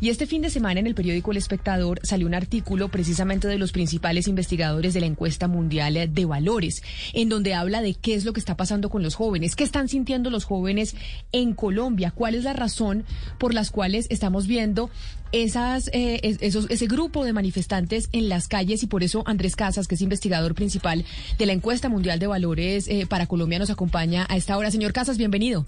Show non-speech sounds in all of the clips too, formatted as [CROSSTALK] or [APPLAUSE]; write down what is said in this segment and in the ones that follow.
Y este fin de semana en el periódico El Espectador salió un artículo precisamente de los principales investigadores de la encuesta mundial de valores, en donde habla de qué es lo que está pasando con los jóvenes, qué están sintiendo los jóvenes en Colombia, cuál es la razón por las cuales estamos viendo esas, eh, ese grupo de manifestantes en las calles y por eso Andrés Casas, que es investigador principal de la encuesta mundial de valores eh, para Colombia, nos acompaña a esta hora. Señor Casas, bienvenido.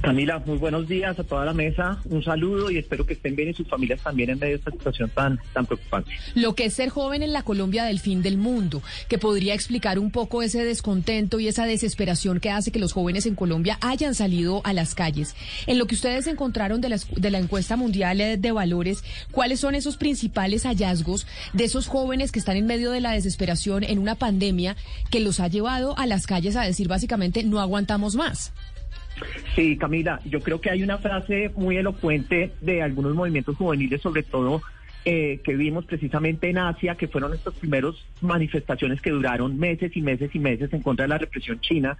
Camila, muy buenos días a toda la mesa. Un saludo y espero que estén bien y sus familias también en medio de esta situación tan, tan preocupante. Lo que es ser joven en la Colombia del fin del mundo, que podría explicar un poco ese descontento y esa desesperación que hace que los jóvenes en Colombia hayan salido a las calles. En lo que ustedes encontraron de la, de la encuesta mundial de valores, ¿cuáles son esos principales hallazgos de esos jóvenes que están en medio de la desesperación en una pandemia que los ha llevado a las calles a decir básicamente no aguantamos más? Sí, Camila, yo creo que hay una frase muy elocuente de algunos movimientos juveniles, sobre todo eh, que vimos precisamente en Asia, que fueron estas primeras manifestaciones que duraron meses y meses y meses en contra de la represión china,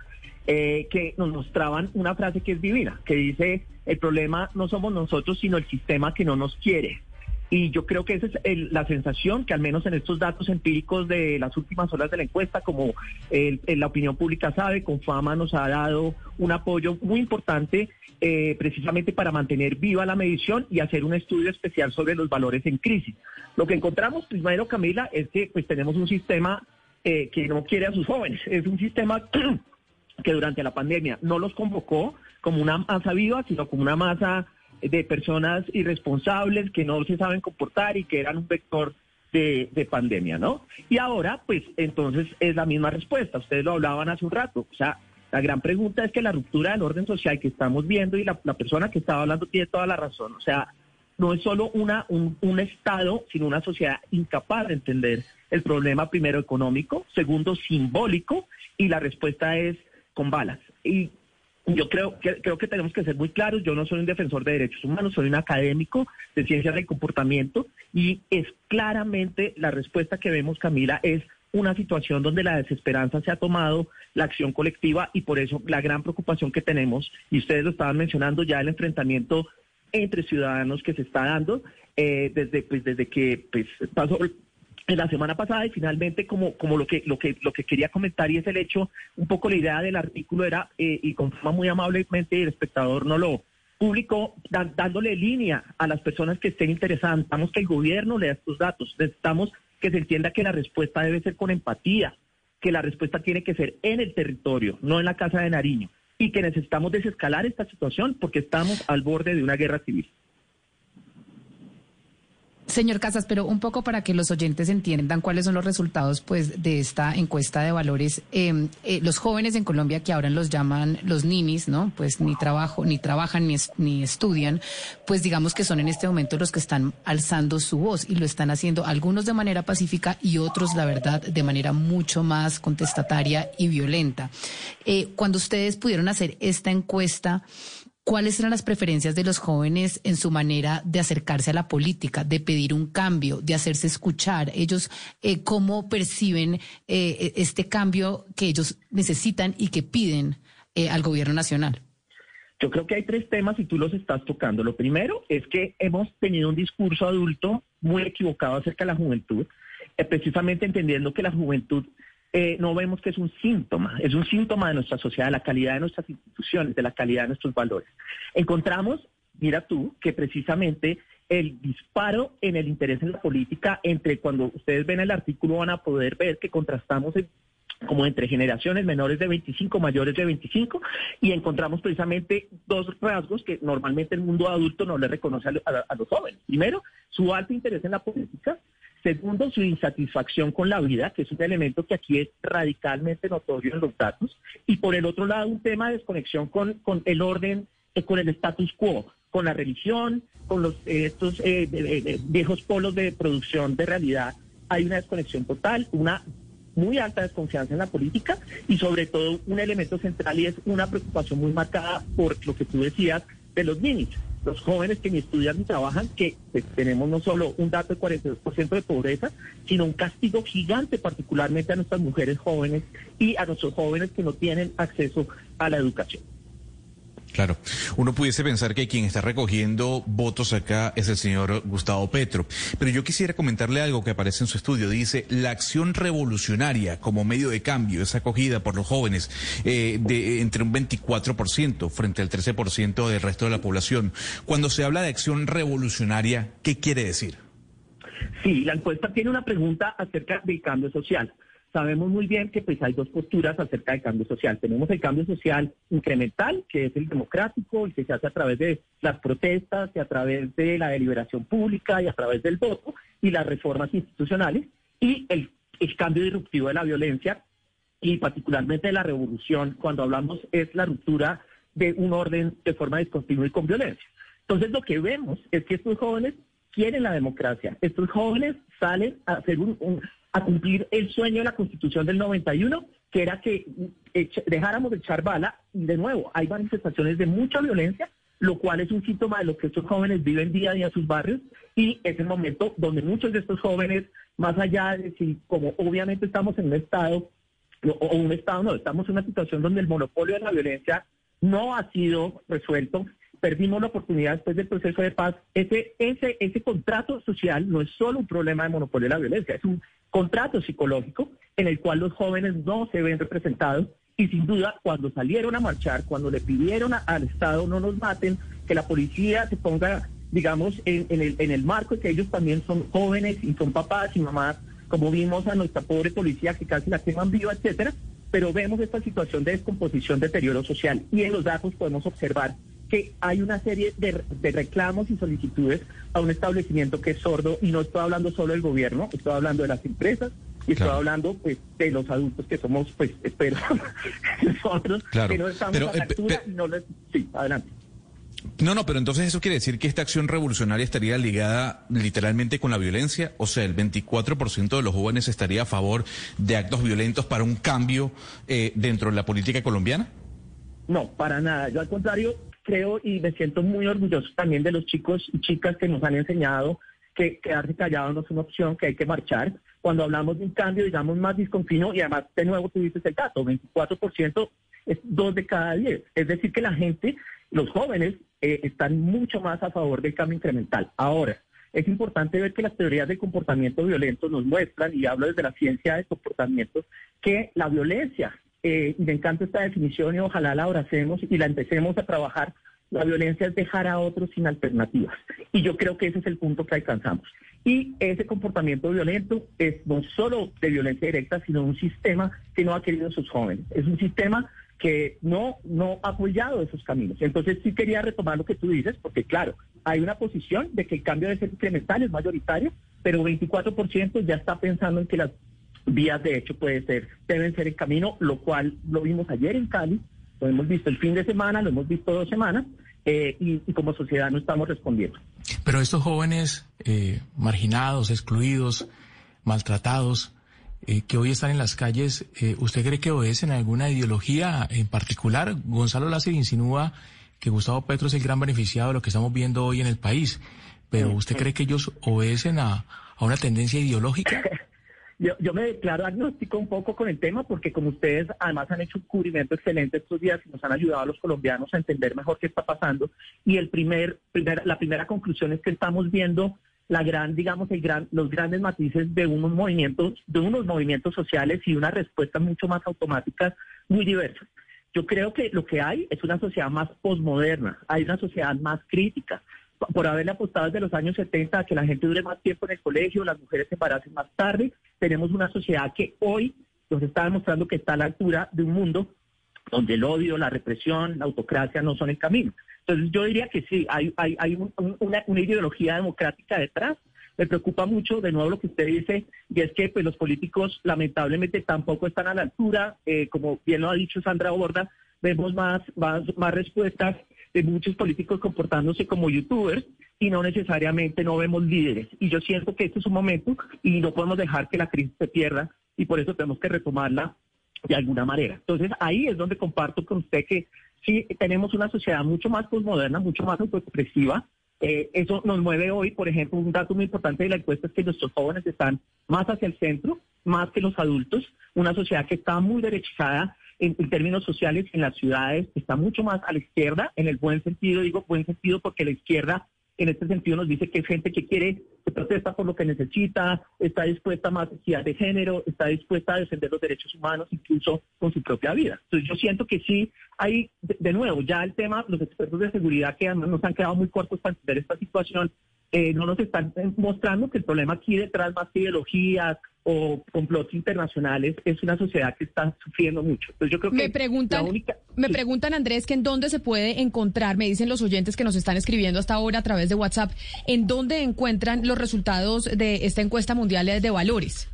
eh, que nos mostraban una frase que es divina, que dice, el problema no somos nosotros, sino el sistema que no nos quiere. Y yo creo que esa es la sensación que al menos en estos datos empíricos de las últimas horas de la encuesta, como la opinión pública sabe, Confama nos ha dado un apoyo muy importante eh, precisamente para mantener viva la medición y hacer un estudio especial sobre los valores en crisis. Lo que encontramos primero, Camila, es que pues tenemos un sistema eh, que no quiere a sus jóvenes. Es un sistema [CLEARS THROAT] que durante la pandemia no los convocó como una masa viva, sino como una masa de personas irresponsables que no se saben comportar y que eran un vector de, pandemia, ¿no? Y ahora, pues entonces es la misma respuesta. Ustedes lo hablaban hace un rato. O sea, la gran pregunta es que la ruptura del orden social que estamos viendo y la, persona que estaba hablando tiene toda la razón. O sea, no es solo una, un, un Estado, sino una sociedad incapaz de entender el problema primero económico, segundo simbólico y la respuesta es con balas. Y yo creo que, creo que tenemos que ser muy claros. Yo no soy un defensor de derechos humanos, soy un académico de ciencias del comportamiento y es claramente la respuesta que vemos, Camila, es una situación donde la desesperanza se ha tomado la acción colectiva y por eso la gran preocupación que tenemos, y ustedes lo estaban mencionando ya, el enfrentamiento entre ciudadanos que se está dando eh, desde, pues, desde que pues, pasó, en la semana pasada y finalmente como, lo que lo que lo que quería comentar y es el hecho, un poco la idea del artículo era, eh, y con forma muy amablemente el espectador no lo publicó, dándole línea a las personas que estén interesadas. Necesitamos que el gobierno lea estos datos, necesitamos que se entienda que la respuesta debe ser con empatía, que la respuesta tiene que ser en el territorio, no en la Casa de Nariño, y que necesitamos desescalar esta situación porque estamos al borde de una guerra civil. Señor Casas, pero un poco para que los oyentes entiendan cuáles son los resultados pues de esta encuesta de valores. Em, eh, los jóvenes en Colombia que ahora los llaman los ninis, ¿no? Pues ni trabajo, ni trabajan ni, estudian, pues digamos que son en este momento los que están alzando su voz y lo están haciendo algunos de manera pacífica y otros, la verdad, de manera mucho más contestataria y violenta. Eh, cuando ustedes pudieron hacer esta encuesta, ¿Cuáles eran las preferencias de los jóvenes en su manera de acercarse a la política, de pedir un cambio, de hacerse escuchar? Ellos, eh, ¿cómo perciben eh, este cambio que ellos necesitan y que piden eh, al gobierno nacional? Yo creo que hay tres temas y tú los estás tocando. Lo primero es que hemos tenido un discurso adulto muy equivocado acerca de la juventud, precisamente entendiendo que la juventud eh, no vemos que es un síntoma, es un síntoma de nuestra sociedad, de la calidad de nuestras instituciones, de la calidad de nuestros valores. Encontramos, mira tú, que precisamente el disparo en el interés en la política, entre cuando ustedes ven el artículo van a poder ver que contrastamos como entre generaciones menores de 25, mayores de 25, y encontramos precisamente dos rasgos que normalmente el mundo adulto no le reconoce a los jóvenes. Primero, su alto interés en la política, Segundo, su insatisfacción con la vida, que es un elemento que aquí es radicalmente notorio en los datos. Y por el otro lado, un tema de desconexión con, con el orden eh, con el status quo, con la religión, con los estos viejos polos de producción de realidad. Hay una desconexión total, una muy alta desconfianza en la política y sobre todo un elemento central y es una preocupación muy marcada por lo que tú decías de los niños los jóvenes que ni estudian ni trabajan, que pues, tenemos no solo un dato de 42% de pobreza, sino un castigo gigante particularmente a nuestras mujeres jóvenes y a nuestros jóvenes que no tienen acceso a la educación. Claro, uno pudiese pensar que quien está recogiendo votos acá es el señor Gustavo Petro, pero yo quisiera comentarle algo que aparece en su estudio. Dice, la acción revolucionaria como medio de cambio es acogida por los jóvenes eh, de entre un 24% frente al 13% del resto de la población. Cuando se habla de acción revolucionaria, ¿qué quiere decir? Sí, la encuesta tiene una pregunta acerca del cambio social sabemos muy bien que pues hay dos posturas acerca del cambio social. Tenemos el cambio social incremental, que es el democrático, y que se hace a través de las protestas y a través de la deliberación pública y a través del voto y las reformas institucionales, y el, cambio disruptivo de la violencia y particularmente de la revolución, cuando hablamos es la ruptura de un orden de forma discontinua y con violencia. Entonces lo que vemos es que estos jóvenes quieren la democracia. Estos jóvenes salen a hacer un, a cumplir el sueño de la Constitución del 91, que era que dejáramos de echar bala. Y de nuevo, hay manifestaciones de mucha violencia, lo cual es un síntoma de lo que estos jóvenes viven día a día en sus barrios. Y es el momento donde muchos de estos jóvenes, más allá de decir, como obviamente estamos en un estado, o un estado no, estamos en una situación donde el monopolio de la violencia no ha sido resuelto, perdimos la oportunidad después del proceso de paz. Ese, ese, ese contrato social no es solo un problema de monopolio de la violencia, es un contrato psicológico en el cual los jóvenes no se ven representados y sin duda cuando salieron a marchar, cuando le pidieron al Estado no nos maten, que la policía se ponga, digamos, en, el, en el marco de que ellos también son jóvenes y son papás y mamás, como vimos a nuestra pobre policía que casi la queman viva, etcétera, pero vemos esta situación de descomposición, deterioro social y en los datos podemos observar que hay una serie de, reclamos y solicitudes a un establecimiento que es sordo y no estoy hablando solo del gobierno, estoy hablando de las empresas y estoy hablando pues de los adultos que somos pues espero [LAUGHS] nosotros que no estamos a la eh, altura y no les... sí adelante no, no, pero entonces eso quiere decir que esta acción revolucionaria estaría ligada literalmente con la violencia, o sea, el 24% de los jóvenes estaría a favor de actos violentos para un cambio eh, dentro de la política colombiana. No, para nada. Yo al contrario creo y me siento muy orgulloso también de los chicos y chicas que nos han enseñado que quedarse callados no es una opción, que hay que marchar. Cuando hablamos de un cambio, digamos, más discontinuo, y además, de nuevo, dices el dato, 24% es dos de cada diez. Es decir, que la gente, los jóvenes, eh, están mucho más a favor del cambio incremental. Ahora, es importante ver que las teorías de comportamiento violento nos muestran, y hablo desde la ciencia de comportamientos, que la violencia eh, me encanta esta definición y ojalá la abracemos y la empecemos a trabajar. La violencia es dejar a otros sin alternativas. Y yo creo que ese es el punto que alcanzamos. Y ese comportamiento violento es no solo de violencia directa, sino un sistema que no ha querido sus jóvenes. Es un sistema que no, no ha apoyado esos caminos. Entonces sí quería retomar lo que tú dices, porque claro, hay una posición de que el cambio de ser incremental, es mayoritario, pero 24% ya está pensando en que las vías de hecho puede ser, deben ser en camino, lo cual lo vimos ayer en Cali, lo hemos visto el fin de semana, lo hemos visto dos semanas, eh, y, como sociedad no estamos respondiendo. Pero estos jóvenes eh, marginados, excluidos, maltratados, eh, que hoy están en las calles, ¿usted cree que obedecen a alguna ideología en particular? Gonzalo Lácer insinúa que Gustavo Petro es el gran beneficiado de lo que estamos viendo hoy en el país, pero ¿usted cree que ellos obedecen a, a una tendencia ideológica? [LAUGHS] Yo, me declaro agnóstico un poco con el tema porque como ustedes además han hecho un cubrimiento excelente estos días y nos han ayudado a los colombianos a entender mejor qué está pasando y el primer, la primera conclusión es que estamos viendo la gran, digamos, el gran, los grandes matices de unos movimientos, de unos movimientos sociales y una respuesta mucho más automáticas, muy diversas. Yo creo que lo que hay es una sociedad más posmoderna, hay una sociedad más crítica, por haberle apostado desde los años 70 a que la gente dure más tiempo en el colegio, las mujeres se embaracen más tarde. Tenemos una sociedad que hoy nos está demostrando que está a la altura de un mundo donde el odio, la represión, la autocracia no son el camino. Entonces yo diría que sí, hay, hay, hay una, ideología democrática detrás. Me preocupa mucho, de nuevo, lo que usted dice, y es que pues, los políticos lamentablemente tampoco están a la altura. Eh, como bien lo ha dicho Sandra Borda, vemos más, más, más respuestas de muchos políticos comportándose como youtubers y no necesariamente no vemos líderes. Y yo siento que este es un momento y no podemos dejar que la crisis se pierda y por eso tenemos que retomarla de alguna manera. Entonces ahí es donde comparto con usted que sí tenemos una sociedad mucho más postmoderna, mucho más autoexpresiva. Eh, eso nos mueve hoy, por ejemplo, un dato muy importante de la encuesta es que nuestros jóvenes están más hacia el centro, más que los adultos, una sociedad que está muy derechizada en, términos sociales en las ciudades, está mucho más a la izquierda, en el buen sentido, digo buen sentido porque la izquierda en este sentido nos dice que es gente que quiere, que protesta por lo que necesita, está dispuesta a más equidad de género, está dispuesta a defender los derechos humanos incluso con su propia vida. Entonces yo siento que sí hay, de, nuevo, ya el tema, los expertos de seguridad que nos han quedado muy cortos para entender esta situación, eh, no nos están mostrando que el problema aquí detrás más que ideologías o complots internacionales es una sociedad que está sufriendo mucho. Entonces yo creo que me preguntan, me preguntan Andrés que en dónde se puede encontrar, me dicen los oyentes que nos están escribiendo hasta ahora a través de WhatsApp, en dónde encuentran los resultados de esta encuesta mundial de valores.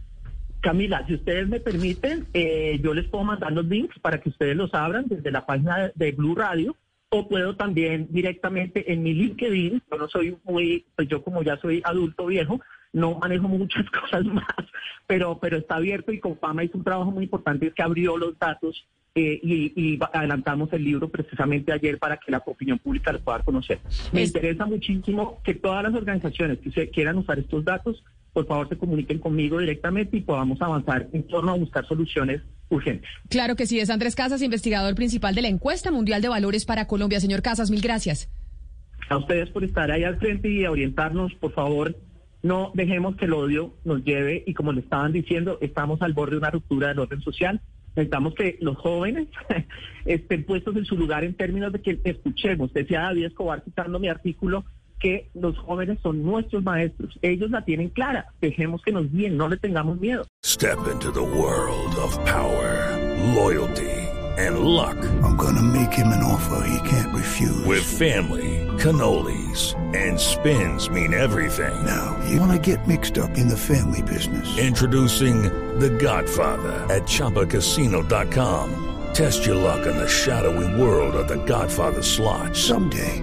Camila, si ustedes me permiten, eh, yo les puedo mandar los links para que ustedes los abran desde la página de Blue Radio o puedo también directamente en mi LinkedIn, yo no soy muy, pues yo como ya soy adulto viejo, no manejo muchas [LAUGHS] cosas más, pero, pero está abierto y con Fama hizo un trabajo muy importante que abrió los datos eh, y, adelantamos el libro precisamente ayer para que la opinión pública lo pueda conocer. Me interesa muchísimo que todas las organizaciones que se quieran usar estos datos, por favor se comuniquen conmigo directamente y podamos avanzar en torno a buscar soluciones urgentes. Claro que sí, es Andrés Casas, investigador principal de la encuesta mundial de valores para Colombia. Señor Casas, mil gracias. A ustedes por estar ahí al frente y orientarnos, por favor. No dejemos que el odio nos lleve y como le estaban diciendo, estamos al borde de una ruptura del orden social Necesitamos que los jóvenes [LAUGHS] estén puestos en su lugar en términos de que escuchemos. Decía David Escobar citando mi artículo que los jóvenes son nuestros maestros. Ellos la tienen clara. Dejemos que nos guíen, no le tengamos miedo. Step into the world of power, loyalty and luck. I'm gonna make him an offer he can't refuse. With family, cannolis and spins mean everything. Now, you wanna get mixed up in the family business. Introducing The Godfather at ChumbaCasino.com. Test your luck in the shadowy world of The Godfather slot. Someday,